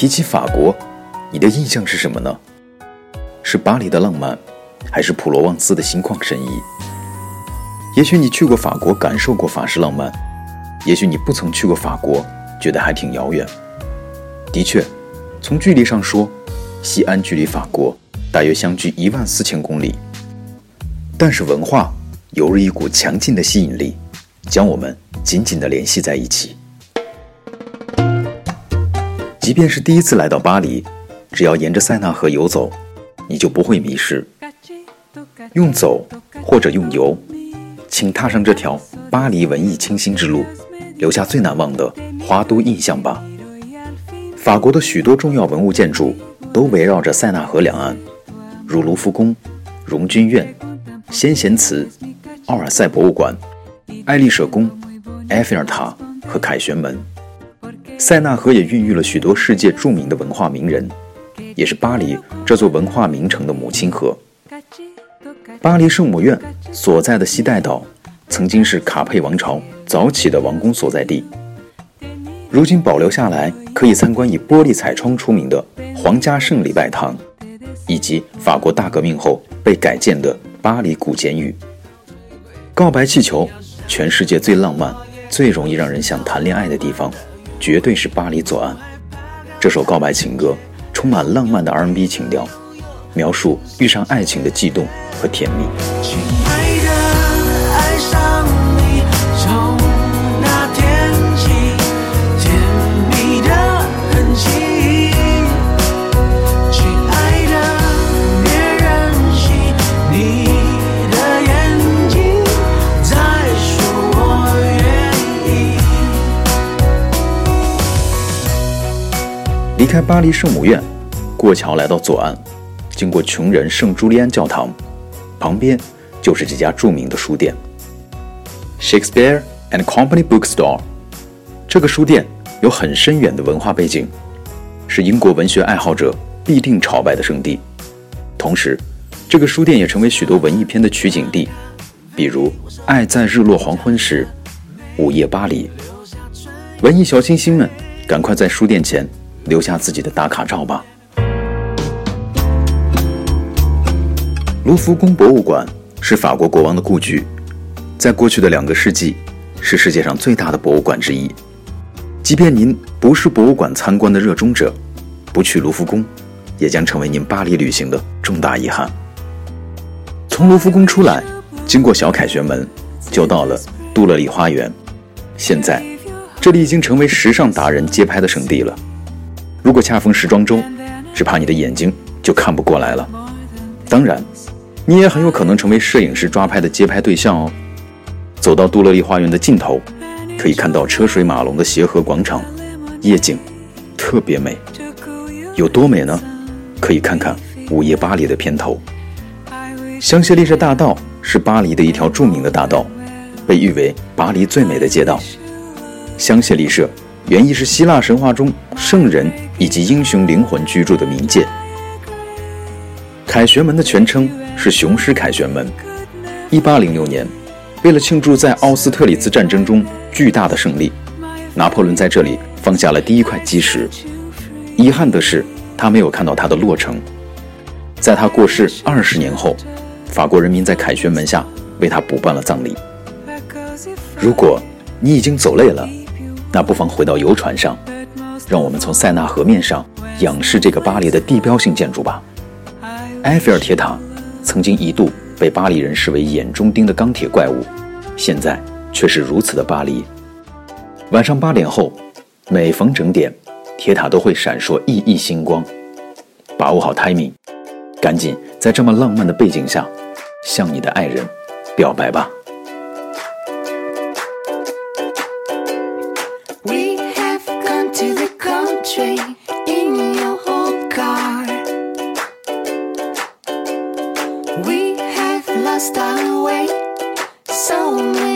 提起法国，你的印象是什么呢？是巴黎的浪漫，还是普罗旺斯的心旷神怡？也许你去过法国，感受过法式浪漫；也许你不曾去过法国，觉得还挺遥远。的确，从距离上说，西安距离法国大约相距一万四千公里。但是文化犹如一股强劲的吸引力，将我们紧紧地联系在一起。即便是第一次来到巴黎，只要沿着塞纳河游走，你就不会迷失。用走或者用游，请踏上这条巴黎文艺清新之路，留下最难忘的花都印象吧。法国的许多重要文物建筑都围绕着塞纳河两岸，如卢浮宫、荣军院、先贤祠、奥尔赛博物馆、爱丽舍宫、埃菲尔塔和凯旋门。塞纳河也孕育了许多世界著名的文化名人，也是巴黎这座文化名城的母亲河。巴黎圣母院所在的西带岛，曾经是卡佩王朝早起的王宫所在地。如今保留下来，可以参观以玻璃彩窗出名的皇家圣礼拜堂，以及法国大革命后被改建的巴黎古监狱。告白气球，全世界最浪漫、最容易让人想谈恋爱的地方。绝对是巴黎左岸。这首告白情歌充满浪漫的 R&B 情调，描述遇上爱情的悸动和甜蜜。开巴黎圣母院，过桥来到左岸，经过穷人圣朱利安教堂，旁边就是这家著名的书店 ——Shakespeare and Company Bookstore。这个书店有很深远的文化背景，是英国文学爱好者必定朝拜的圣地。同时，这个书店也成为许多文艺片的取景地，比如《爱在日落黄昏时》《午夜巴黎》。文艺小清新们，赶快在书店前留下自己的打卡照吧。卢浮宫博物馆是法国国王的故居，在过去的两个世纪，是世界上最大的博物馆之一。即便您不是博物馆参观的热衷者，不去卢浮宫，也将成为您巴黎旅行的重大遗憾。从卢浮宫出来，经过小凯旋门，就到了杜乐丽花园。现在，这里已经成为时尚达人街拍的圣地了。如果恰逢时装周，只怕你的眼睛就看不过来了。当然，你也很有可能成为摄影师抓拍的街拍对象哦。走到杜乐丽花园的尽头，可以看到车水马龙的协和广场，夜景特别美。有多美呢？可以看看《午夜巴黎》的片头。香榭丽舍大道是巴黎的一条著名的大道，被誉为巴黎最美的街道。香榭丽舍原意是希腊神话中圣人以及英雄灵魂居住的冥界。凯旋门的全称是雄狮凯旋门。1806年，为了庆祝在奥斯特里茨战争中巨大的胜利，拿破仑在这里放下了第一块基石。遗憾的是，他没有看到它的落成。在他过世二十年后，法国人民在凯旋门下为他补办了葬礼。如果你已经走累了，那不妨回到游船上，让我们从塞纳河面上仰视这个巴黎的地标性建筑吧。埃菲尔铁塔曾经一度被巴黎人视为眼中钉的钢铁怪物，现在却是如此的巴黎。晚上八点后，每逢整点，铁塔都会闪烁熠熠星光。把握好 timing，赶紧在这么浪漫的背景下，向你的爱人表白吧。In your old car. We have lost our way so many